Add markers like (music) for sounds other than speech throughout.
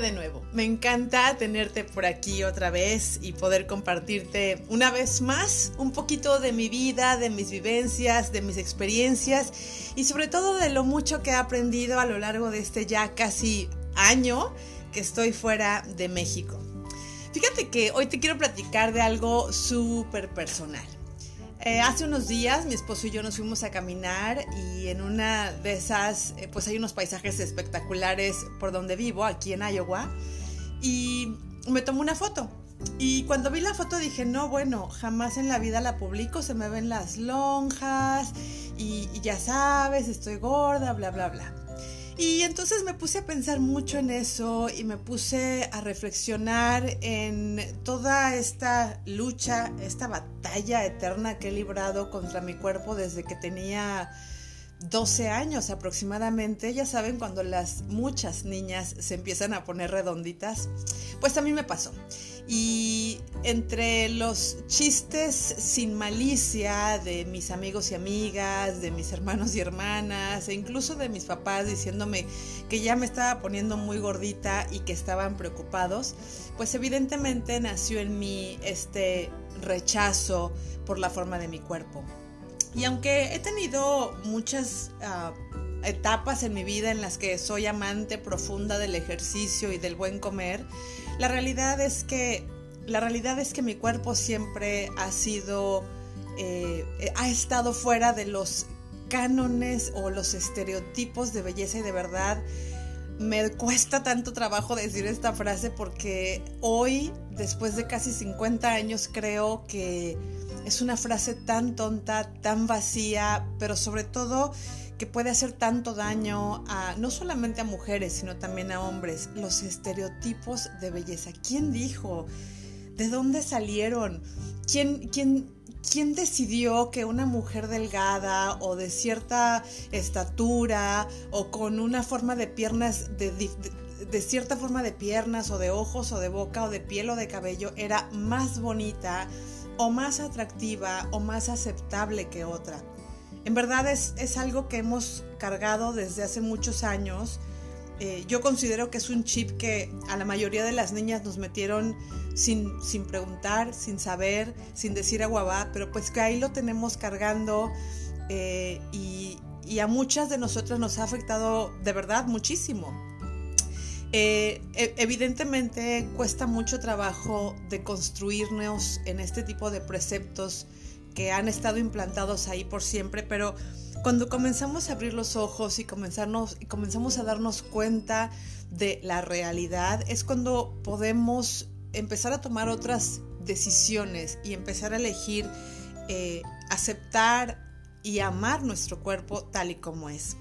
De nuevo, me encanta tenerte por aquí otra vez y poder compartirte una vez más un poquito de mi vida, de mis vivencias, de mis experiencias y sobre todo de lo mucho que he aprendido a lo largo de este ya casi año que estoy fuera de México. Fíjate que hoy te quiero platicar de algo súper personal. Eh, hace unos días mi esposo y yo nos fuimos a caminar y en una de esas eh, pues hay unos paisajes espectaculares por donde vivo, aquí en Iowa, y me tomó una foto. Y cuando vi la foto dije, no, bueno, jamás en la vida la publico, se me ven las lonjas y ya sabes, estoy gorda, bla, bla, bla. Y entonces me puse a pensar mucho en eso y me puse a reflexionar en toda esta lucha, esta batalla eterna que he librado contra mi cuerpo desde que tenía 12 años aproximadamente, ya saben, cuando las muchas niñas se empiezan a poner redonditas, pues a mí me pasó. Y entre los chistes sin malicia de mis amigos y amigas, de mis hermanos y hermanas, e incluso de mis papás diciéndome que ya me estaba poniendo muy gordita y que estaban preocupados, pues evidentemente nació en mí este rechazo por la forma de mi cuerpo. Y aunque he tenido muchas ah, etapas en mi vida en las que soy amante profunda del ejercicio y del buen comer, la realidad es que la realidad es que mi cuerpo siempre ha sido eh, ha estado fuera de los cánones o los estereotipos de belleza y de verdad me cuesta tanto trabajo decir esta frase porque hoy, después de casi 50 años, creo que es una frase tan tonta, tan vacía, pero sobre todo que puede hacer tanto daño a no solamente a mujeres, sino también a hombres. Los estereotipos de belleza. ¿Quién dijo? ¿De dónde salieron? ¿Quién, quién, quién decidió que una mujer delgada o de cierta estatura o con una forma de piernas de, de, cierta forma de piernas o de ojos o de boca o de piel o de cabello era más bonita o más atractiva o más aceptable que otra. En verdad es, es algo que hemos cargado desde hace muchos años. Eh, yo considero que es un chip que a la mayoría de las niñas nos metieron sin, sin preguntar, sin saber, sin decir aguabá, pero pues que ahí lo tenemos cargando eh, y, y a muchas de nosotras nos ha afectado de verdad muchísimo. Eh, e, evidentemente cuesta mucho trabajo de construirnos en este tipo de preceptos que han estado implantados ahí por siempre, pero cuando comenzamos a abrir los ojos y, comenzamos a darnos cuenta de la realidad, es cuando podemos empezar a tomar otras decisiones y empezar a elegir eh, aceptar y amar nuestro cuerpo tal y como es.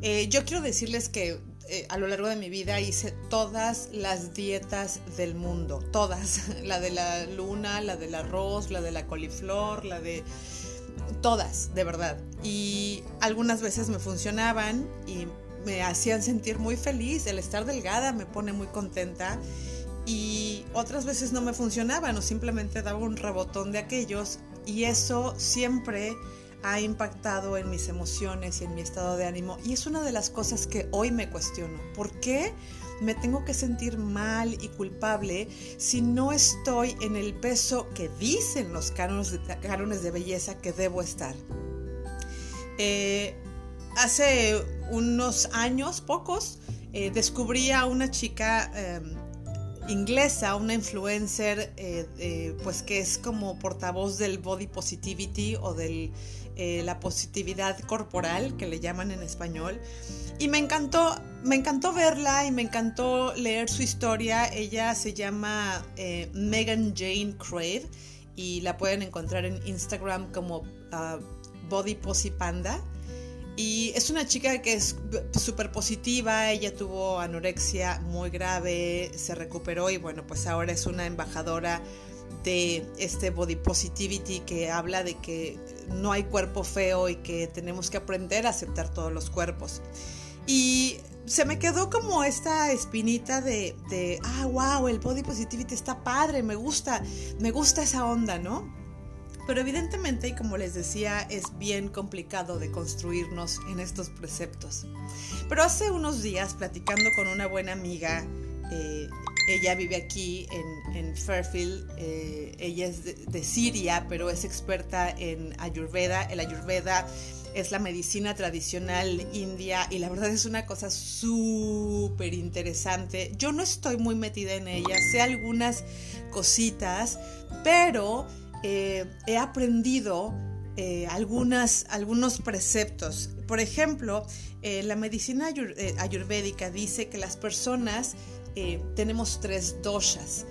Eh, yo quiero decirles que eh, a lo largo de mi vida hice todas las dietas del mundo, todas, (laughs) la de la luna, la del arroz, la de la coliflor, la de todas, de verdad. Y algunas veces me funcionaban y me hacían sentir muy feliz, el estar delgada me pone muy contenta y otras veces no me funcionaban o simplemente daba un rebotón de aquellos y eso siempre ha impactado en mis emociones y en mi estado de ánimo. Y es una de las cosas que hoy me cuestiono. ¿Por qué me tengo que sentir mal y culpable si no estoy en el peso que dicen los cánones de, belleza que debo estar? Eh, hace unos años, pocos, eh, descubrí a una chica em, inglesa, una influencer, eh, pues que es como portavoz del body positivity o de eh, la positividad corporal, que le llaman en español. Y me encantó, me encantó verla y me encantó leer su historia. Ella se llama eh, Megan Jane Crave y la pueden encontrar en Instagram como uh, Body Panda. Y es una chica que es súper positiva, ella tuvo anorexia muy grave, se recuperó y bueno, pues ahora es una embajadora de este body positivity que habla de que no hay cuerpo feo y que tenemos que aprender a aceptar todos los cuerpos. Y se me quedó como esta espinita de, de ah, wow, el body positivity está padre, me gusta, me gusta esa onda, ¿no? Pero evidentemente, y como les decía, es bien complicado de construirnos en estos preceptos. Pero hace unos días, platicando con una buena amiga Eh, ella vive aquí en, Fairfield. Eh, ella es de, Siria, pero es experta en Ayurveda. El Ayurveda es la medicina tradicional india y la verdad es una cosa súper interesante. Yo no estoy muy metida en ella, sé algunas cositas, pero eh, he aprendido eh, algunos preceptos. Por ejemplo, la medicina ayurvédica dice que las personas eh, tenemos tres doshas,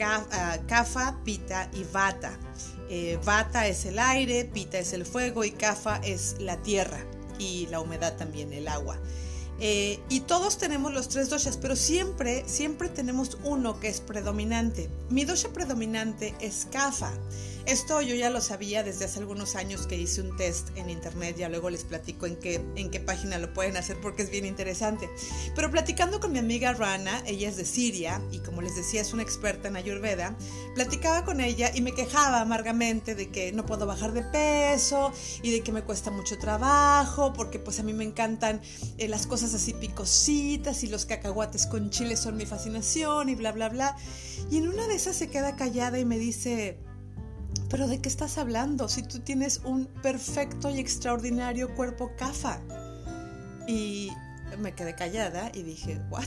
ah, Kafa, Pita y Vata. Eh, vata es el aire, Pita es el fuego y Kafa es la tierra y la humedad también, el agua. Eh, y todos tenemos los tres doshas, pero siempre, siempre tenemos uno que es predominante. Mi dosha predominante es Kafa. Esto yo ya lo sabía desde hace algunos años que hice un test en internet, ya luego les platico en qué, en qué página lo pueden hacer porque es bien interesante. Pero platicando con mi amiga Rana, ella es de Siria y como les decía es una experta en Ayurveda, platicaba con ella y me quejaba amargamente de que no puedo bajar de peso y de que me cuesta mucho trabajo porque pues a mí me encantan eh, las cosas así picositas y los cacahuates con chile son mi fascinación y bla bla bla. Y en una de esas se queda callada y me dice, pero ¿de qué estás hablando si tú tienes un perfecto y extraordinario cuerpo CAFA? Y me quedé callada y dije, ¿what?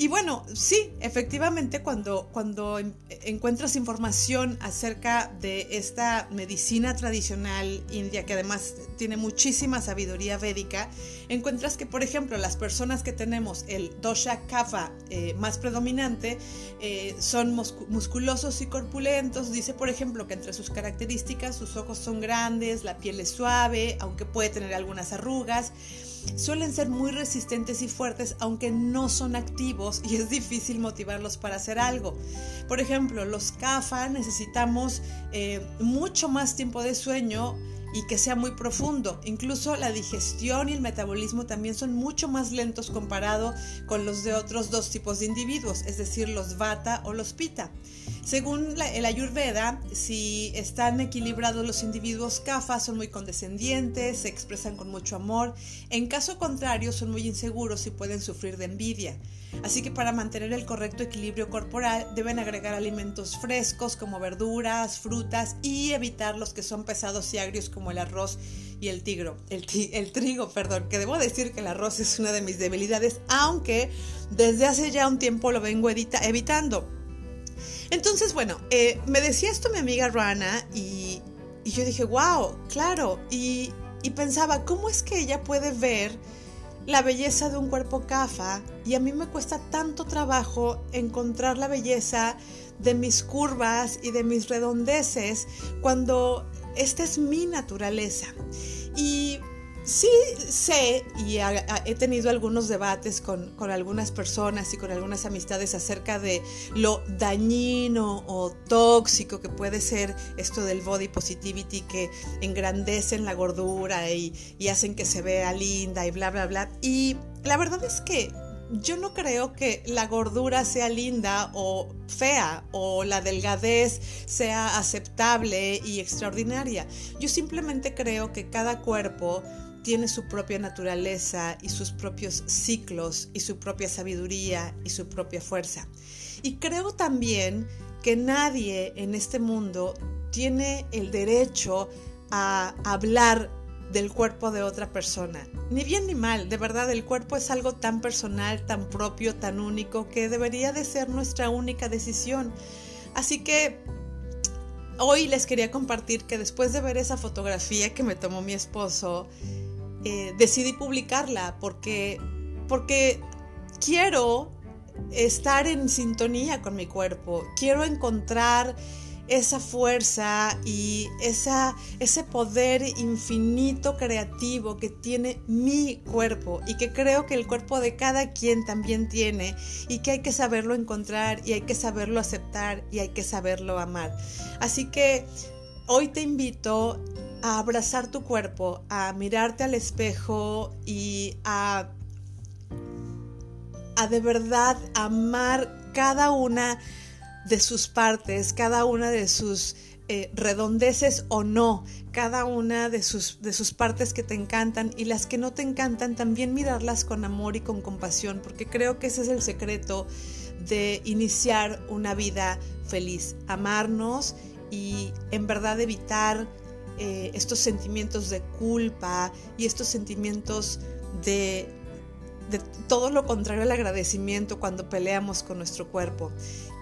Y bueno, sí, efectivamente, cuando, cuando encuentras información acerca de esta medicina tradicional india, que además tiene muchísima sabiduría védica, encuentras que, por ejemplo, las personas que tenemos el dosha kapha eh, más predominante eh, son musculosos y corpulentos. Dice, por ejemplo, que entre sus características sus ojos son grandes, la piel es suave, aunque puede tener algunas arrugas suelen ser muy resistentes y fuertes aunque no son activos y es difícil motivarlos para hacer algo. Por ejemplo, los CAFA necesitamos eh, mucho más tiempo de sueño y que sea muy profundo. Incluso la digestión y el metabolismo también son mucho más lentos comparado con los de otros dos tipos de individuos, es decir, los vata o los pita. Según el Ayurveda, si están equilibrados los individuos kapha, son muy condescendientes, se expresan con mucho amor. En caso contrario, son muy inseguros y pueden sufrir de envidia. Así que para mantener el correcto equilibrio corporal deben agregar alimentos frescos como verduras, frutas y evitar los que son pesados y agrios como el arroz y el, tigro, el, trigo, perdón, que debo decir que el arroz es una de mis debilidades, aunque desde hace ya un tiempo lo vengo evitando. Entonces, bueno, eh, me decía esto mi amiga Rana y, yo dije, wow, claro, y, y pensaba, ¿cómo es que ella puede ver la belleza de un cuerpo CAFA y a mí me cuesta tanto trabajo encontrar la belleza de mis curvas y de mis redondeces cuando esta es mi naturaleza. Y sí sé y he tenido algunos debates con, algunas personas y con algunas amistades acerca de lo dañino o tóxico que puede ser esto del body positivity que engrandecen la gordura y, y hacen que se vea linda y bla, bla, bla. Y la verdad es que yo no creo que la gordura sea linda o fea o la delgadez sea aceptable y extraordinaria. Yo simplemente creo que cada cuerpo tiene su propia naturaleza y sus propios ciclos y su propia sabiduría y su propia fuerza. Y creo también que nadie en este mundo tiene el derecho a hablar del cuerpo de otra persona. Ni bien ni mal, de verdad el cuerpo es algo tan personal, tan propio, tan único, que debería de ser nuestra única decisión. Así que hoy les quería compartir que después de ver esa fotografía que me tomó mi esposo, eh, decidí publicarla porque, porque quiero estar en sintonía con mi cuerpo, quiero encontrar esa fuerza y esa, ese poder infinito creativo que tiene mi cuerpo y que creo que el cuerpo de cada quien también tiene y que hay que saberlo encontrar y hay que saberlo aceptar y hay que saberlo amar. Así que hoy te invito a abrazar tu cuerpo, a mirarte al espejo y a, a de verdad amar cada una de sus partes, cada una de sus eh, redondeces o no, cada una de sus, de sus partes que te encantan y las que no te encantan, también mirarlas con amor y con compasión, porque creo que ese es el secreto de iniciar una vida feliz, amarnos y en verdad evitar eh, estos sentimientos de culpa y estos sentimientos de, todo lo contrario al agradecimiento cuando peleamos con nuestro cuerpo.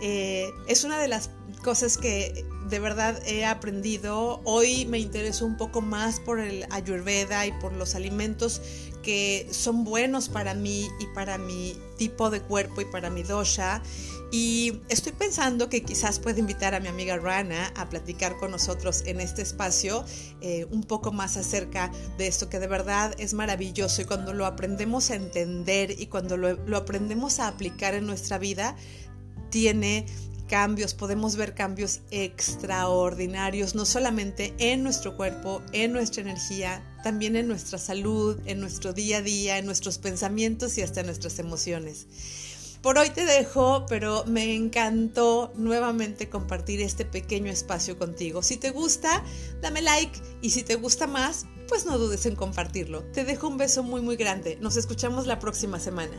Eh, es una de las cosas que de verdad he aprendido. Hoy me intereso un poco más por el ayurveda y por los alimentos que son buenos para mí y para mi tipo de cuerpo y para mi dosha. Y estoy pensando que quizás pueda invitar a mi amiga Rana a platicar con nosotros en este espacio eh, un poco más acerca de esto que de verdad es maravilloso y cuando lo aprendemos a entender y cuando lo, lo aprendemos a aplicar en nuestra vida, tiene cambios, podemos ver cambios extraordinarios, no solamente en nuestro cuerpo, en nuestra energía, también en nuestra salud, en nuestro día a día, en nuestros pensamientos y hasta en nuestras emociones. Por hoy te dejo, pero me encantó nuevamente compartir este pequeño espacio contigo. Si te gusta, dame like y si te gusta más, pues no dudes en compartirlo. Te dejo un beso muy muy grande. Nos escuchamos la próxima semana.